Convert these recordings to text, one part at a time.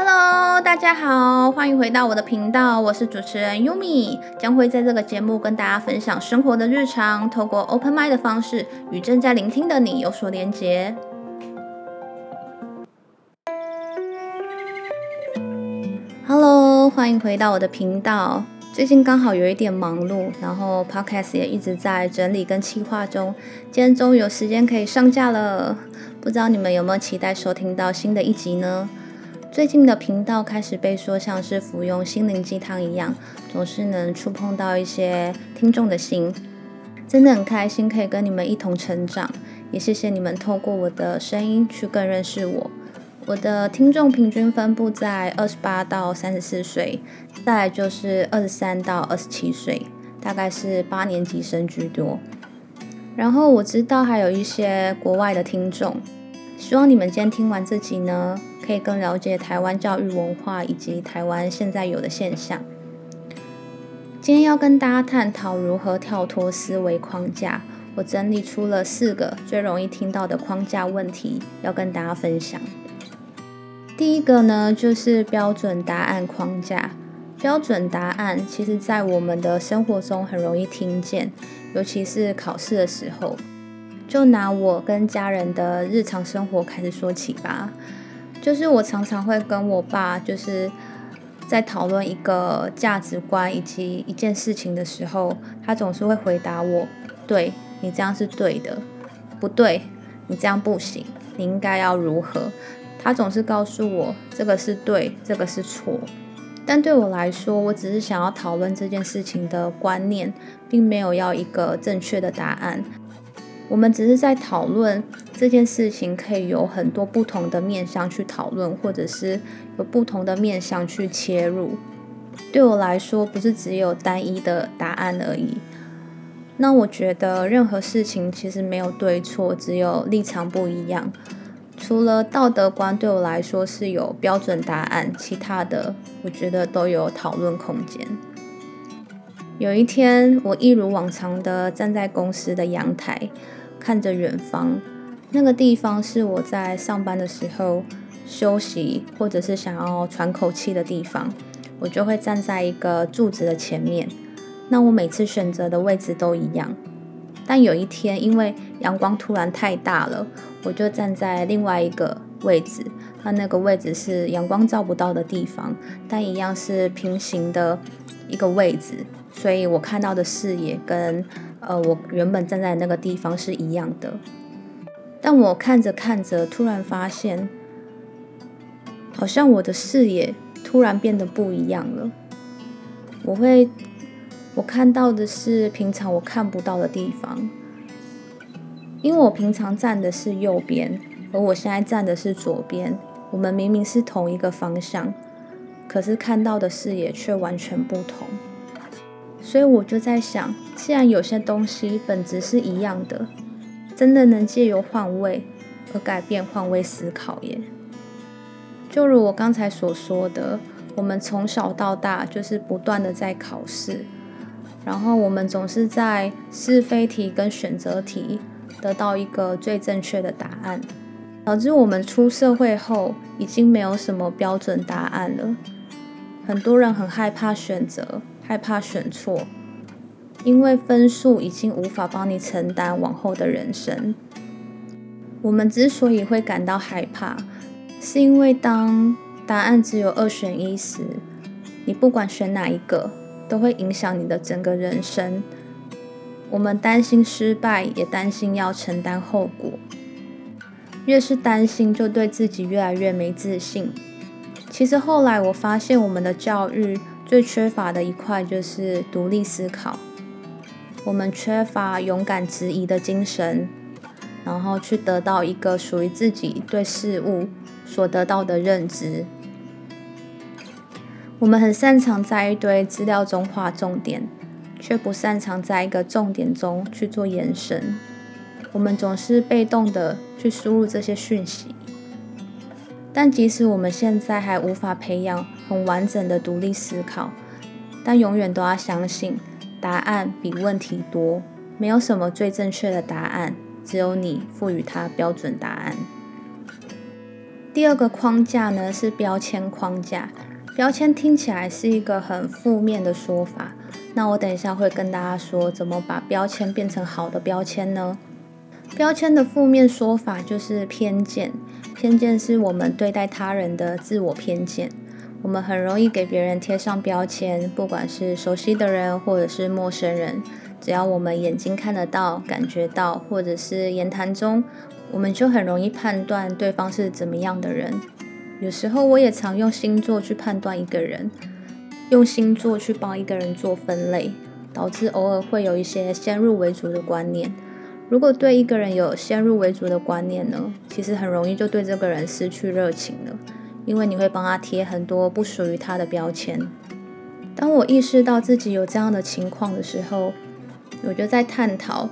Hello，大家好，欢迎回到我的频道，我是主持人 Yumi，将会在这个节目跟大家分享生活的日常，透过 Open m i d 的方式与正在聆听的你有所连结。Hello，欢迎回到我的频道。最近刚好有一点忙碌，然后 Podcast 也一直在整理跟企划中，今天终于有时间可以上架了。不知道你们有没有期待收听到新的一集呢？最近的频道开始被说像是服用心灵鸡汤一样，总是能触碰到一些听众的心，真的很开心可以跟你们一同成长，也谢谢你们透过我的声音去更认识我。我的听众平均分布在二十八到三十四岁，再来就是二十三到二十七岁，大概是八年级生居多。然后我知道还有一些国外的听众，希望你们今天听完这集呢，可以更了解台湾教育文化以及台湾现在有的现象。今天要跟大家探讨如何跳脱思维框架，我整理出了四个最容易听到的框架问题，要跟大家分享。第一个呢，就是标准答案框架。标准答案其实，在我们的生活中很容易听见，尤其是考试的时候。就拿我跟家人的日常生活开始说起吧。就是我常常会跟我爸，就是在讨论一个价值观以及一件事情的时候，他总是会回答我：“对你这样是对的，不对，你这样不行，你应该要如何？”他总是告诉我这个是对，这个是错。但对我来说，我只是想要讨论这件事情的观念，并没有要一个正确的答案。我们只是在讨论这件事情，可以有很多不同的面向去讨论，或者是有不同的面向去切入。对我来说，不是只有单一的答案而已。那我觉得任何事情其实没有对错，只有立场不一样。除了道德观对我来说是有标准答案，其他的我觉得都有讨论空间。有一天，我一如往常的站在公司的阳台，看着远方，那个地方是我在上班的时候休息或者是想要喘口气的地方，我就会站在一个柱子的前面。那我每次选择的位置都一样。但有一天，因为阳光突然太大了，我就站在另外一个位置。那那个位置是阳光照不到的地方，但一样是平行的一个位置，所以我看到的视野跟呃我原本站在那个地方是一样的。但我看着看着，突然发现，好像我的视野突然变得不一样了。我会。我看到的是平常我看不到的地方，因为我平常站的是右边，而我现在站的是左边。我们明明是同一个方向，可是看到的视野却完全不同。所以我就在想，既然有些东西本质是一样的，真的能借由换位而改变换位思考耶？就如我刚才所说的，我们从小到大就是不断的在考试。然后我们总是在是非题跟选择题得到一个最正确的答案，导致我们出社会后已经没有什么标准答案了。很多人很害怕选择，害怕选错，因为分数已经无法帮你承担往后的人生。我们之所以会感到害怕，是因为当答案只有二选一时，你不管选哪一个。都会影响你的整个人生。我们担心失败，也担心要承担后果。越是担心，就对自己越来越没自信。其实后来我发现，我们的教育最缺乏的一块就是独立思考。我们缺乏勇敢质疑的精神，然后去得到一个属于自己对事物所得到的认知。我们很擅长在一堆资料中画重点，却不擅长在一个重点中去做延伸。我们总是被动的去输入这些讯息，但即使我们现在还无法培养很完整的独立思考，但永远都要相信，答案比问题多，没有什么最正确的答案，只有你赋予它标准答案。第二个框架呢是标签框架。标签听起来是一个很负面的说法，那我等一下会跟大家说怎么把标签变成好的标签呢？标签的负面说法就是偏见，偏见是我们对待他人的自我偏见。我们很容易给别人贴上标签，不管是熟悉的人或者是陌生人，只要我们眼睛看得到、感觉到，或者是言谈中，我们就很容易判断对方是怎么样的人。有时候我也常用星座去判断一个人，用星座去帮一个人做分类，导致偶尔会有一些先入为主的观念。如果对一个人有先入为主的观念呢，其实很容易就对这个人失去热情了，因为你会帮他贴很多不属于他的标签。当我意识到自己有这样的情况的时候，我就在探讨，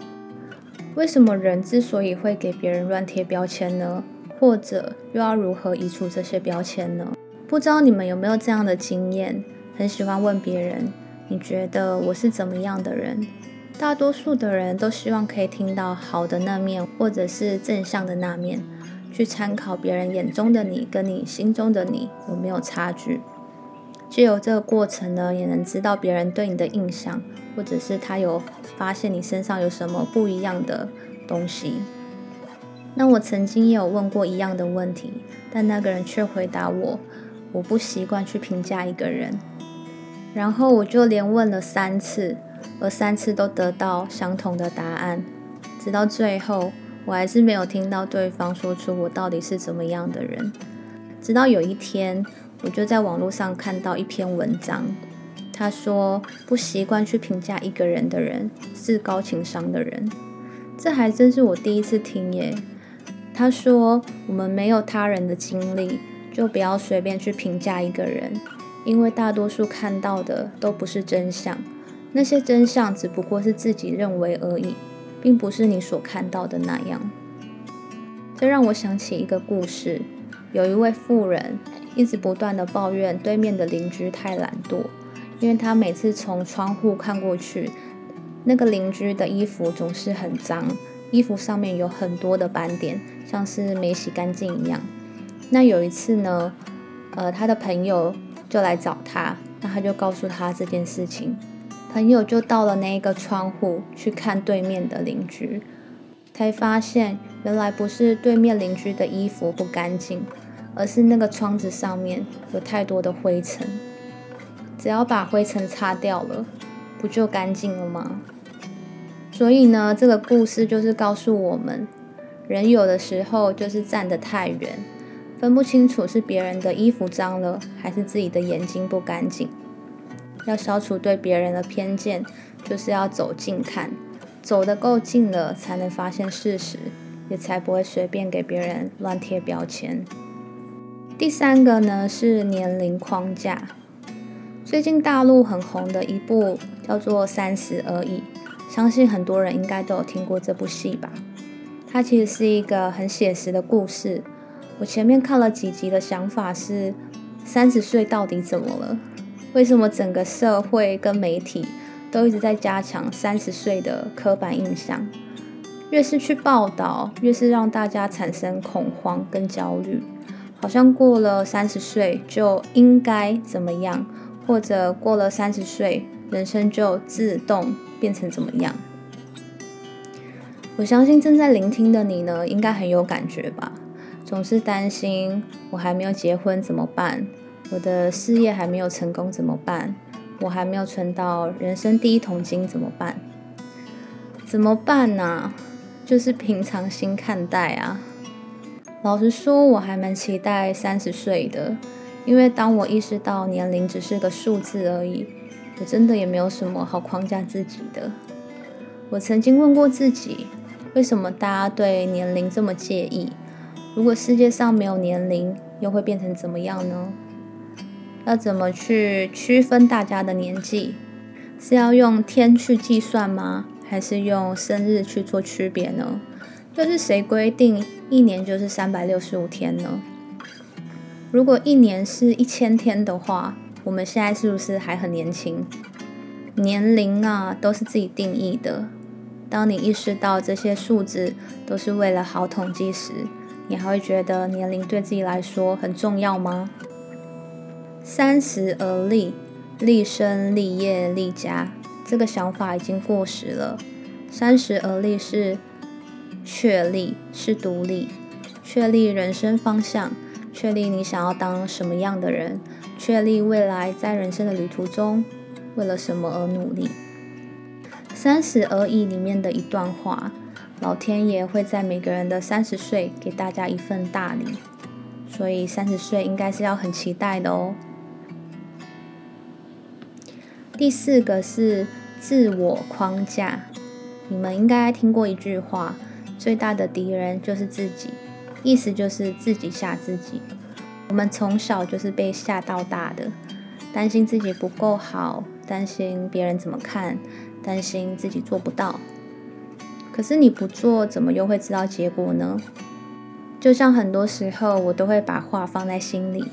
为什么人之所以会给别人乱贴标签呢？或者又要如何移除这些标签呢？不知道你们有没有这样的经验？很喜欢问别人：“你觉得我是怎么样的人？”大多数的人都希望可以听到好的那面，或者是正向的那面，去参考别人眼中的你跟你心中的你有没有差距。借由这个过程呢，也能知道别人对你的印象，或者是他有发现你身上有什么不一样的东西。那我曾经也有问过一样的问题，但那个人却回答我：“我不习惯去评价一个人。”然后我就连问了三次，而三次都得到相同的答案。直到最后，我还是没有听到对方说出我到底是怎么样的人。直到有一天，我就在网络上看到一篇文章，他说：“不习惯去评价一个人的人是高情商的人。”这还真是我第一次听耶。他说：“我们没有他人的经历，就不要随便去评价一个人，因为大多数看到的都不是真相，那些真相只不过是自己认为而已，并不是你所看到的那样。”这让我想起一个故事：有一位妇人一直不断的抱怨对面的邻居太懒惰，因为他每次从窗户看过去，那个邻居的衣服总是很脏。衣服上面有很多的斑点，像是没洗干净一样。那有一次呢，呃，他的朋友就来找他，那他就告诉他这件事情。朋友就到了那个窗户去看对面的邻居，才发现原来不是对面邻居的衣服不干净，而是那个窗子上面有太多的灰尘。只要把灰尘擦掉了，不就干净了吗？所以呢，这个故事就是告诉我们，人有的时候就是站得太远，分不清楚是别人的衣服脏了，还是自己的眼睛不干净。要消除对别人的偏见，就是要走近看，走得够近了，才能发现事实，也才不会随便给别人乱贴标签。第三个呢是年龄框架，最近大陆很红的一部叫做《三十而已》。相信很多人应该都有听过这部戏吧？它其实是一个很写实的故事。我前面看了几集的想法是：三十岁到底怎么了？为什么整个社会跟媒体都一直在加强三十岁的刻板印象？越是去报道，越是让大家产生恐慌跟焦虑，好像过了三十岁就应该怎么样，或者过了三十岁人生就自动。变成怎么样？我相信正在聆听的你呢，应该很有感觉吧？总是担心我还没有结婚怎么办？我的事业还没有成功怎么办？我还没有存到人生第一桶金怎么办？怎么办呢？就是平常心看待啊。老实说，我还蛮期待三十岁的，因为当我意识到年龄只是个数字而已。我真的也没有什么好框架自己的。我曾经问过自己，为什么大家对年龄这么介意？如果世界上没有年龄，又会变成怎么样呢？要怎么去区分大家的年纪？是要用天去计算吗？还是用生日去做区别呢？又是谁规定一年就是三百六十五天呢？如果一年是一千天的话？我们现在是不是还很年轻？年龄啊，都是自己定义的。当你意识到这些数字都是为了好统计时，你还会觉得年龄对自己来说很重要吗？三十而立，立身、立业、立家，这个想法已经过时了。三十而立是确立，是独立，确立人生方向，确立你想要当什么样的人，确立未来在人生的旅途中为了什么而努力。三十而已里面的一段话，老天爷会在每个人的三十岁给大家一份大礼，所以三十岁应该是要很期待的哦。第四个是自我框架，你们应该听过一句话：最大的敌人就是自己，意思就是自己吓自己。我们从小就是被吓到大的，担心自己不够好，担心别人怎么看，担心自己做不到。可是你不做，怎么又会知道结果呢？就像很多时候，我都会把话放在心里，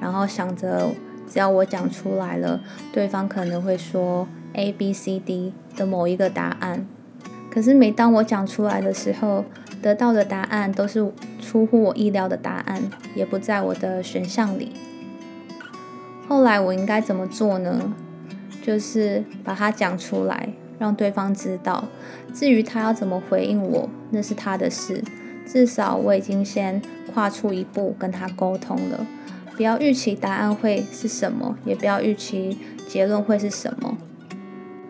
然后想着。只要我讲出来了，对方可能会说 A、B、C、D 的某一个答案。可是每当我讲出来的时候，得到的答案都是出乎我意料的答案，也不在我的选项里。后来我应该怎么做呢？就是把它讲出来，让对方知道。至于他要怎么回应我，那是他的事。至少我已经先跨出一步跟他沟通了。不要预期答案会是什么，也不要预期结论会是什么。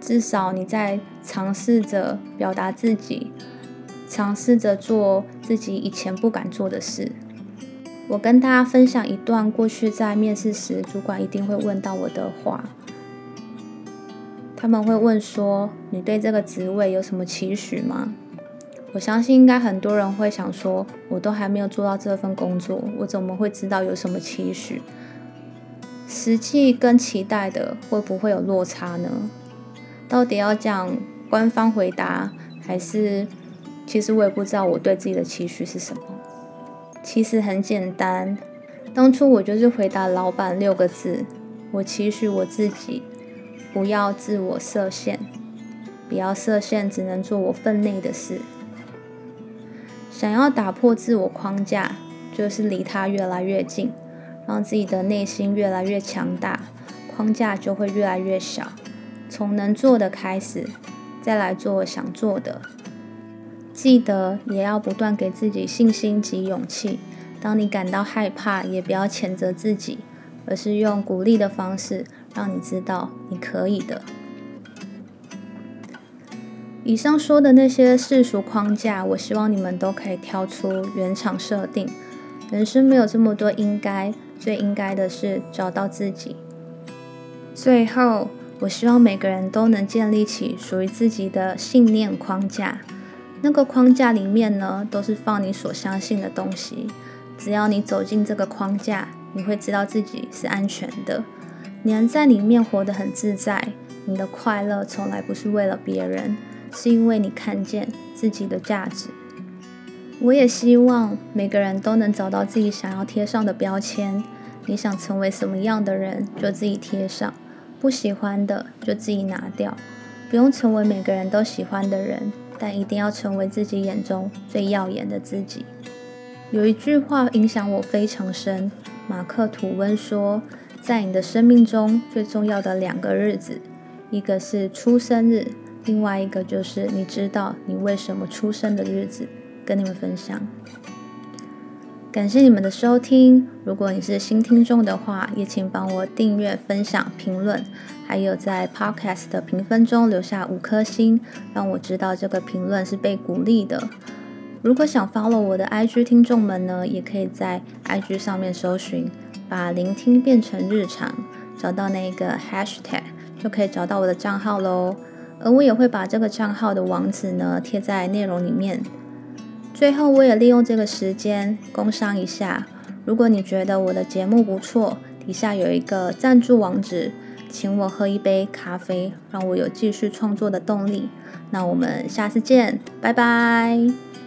至少你在尝试着表达自己，尝试着做自己以前不敢做的事。我跟大家分享一段过去在面试时，主管一定会问到我的话。他们会问说：“你对这个职位有什么期许吗？”我相信应该很多人会想说，我都还没有做到这份工作，我怎么会知道有什么期许？实际跟期待的会不会有落差呢？到底要讲官方回答，还是其实我也不知道我对自己的期许是什么？其实很简单，当初我就是回答老板六个字：我期许我自己不要自我设限，不要设限，只能做我分内的事。想要打破自我框架，就是离他越来越近，让自己的内心越来越强大，框架就会越来越小。从能做的开始，再来做想做的。记得也要不断给自己信心及勇气。当你感到害怕，也不要谴责自己，而是用鼓励的方式，让你知道你可以的。以上说的那些世俗框架，我希望你们都可以挑出原厂设定。人生没有这么多应该，最应该的是找到自己。最后，我希望每个人都能建立起属于自己的信念框架。那个框架里面呢，都是放你所相信的东西。只要你走进这个框架，你会知道自己是安全的。你能在里面活得很自在。你的快乐从来不是为了别人。是因为你看见自己的价值。我也希望每个人都能找到自己想要贴上的标签。你想成为什么样的人，就自己贴上；不喜欢的就自己拿掉。不用成为每个人都喜欢的人，但一定要成为自己眼中最耀眼的自己。有一句话影响我非常深，马克吐温说：“在你的生命中最重要的两个日子，一个是出生日。”另外一个就是你知道你为什么出生的日子，跟你们分享。感谢你们的收听，如果你是新听众的话，也请帮我订阅、分享、评论，还有在 Podcast 的评分中留下五颗星，让我知道这个评论是被鼓励的。如果想 follow 我的 IG 听众们呢，也可以在 IG 上面搜寻，把聆听变成日常，找到那个 Hashtag 就可以找到我的账号喽。而我也会把这个账号的网址呢贴在内容里面。最后，我也利用这个时间工商一下。如果你觉得我的节目不错，底下有一个赞助网址，请我喝一杯咖啡，让我有继续创作的动力。那我们下次见，拜拜。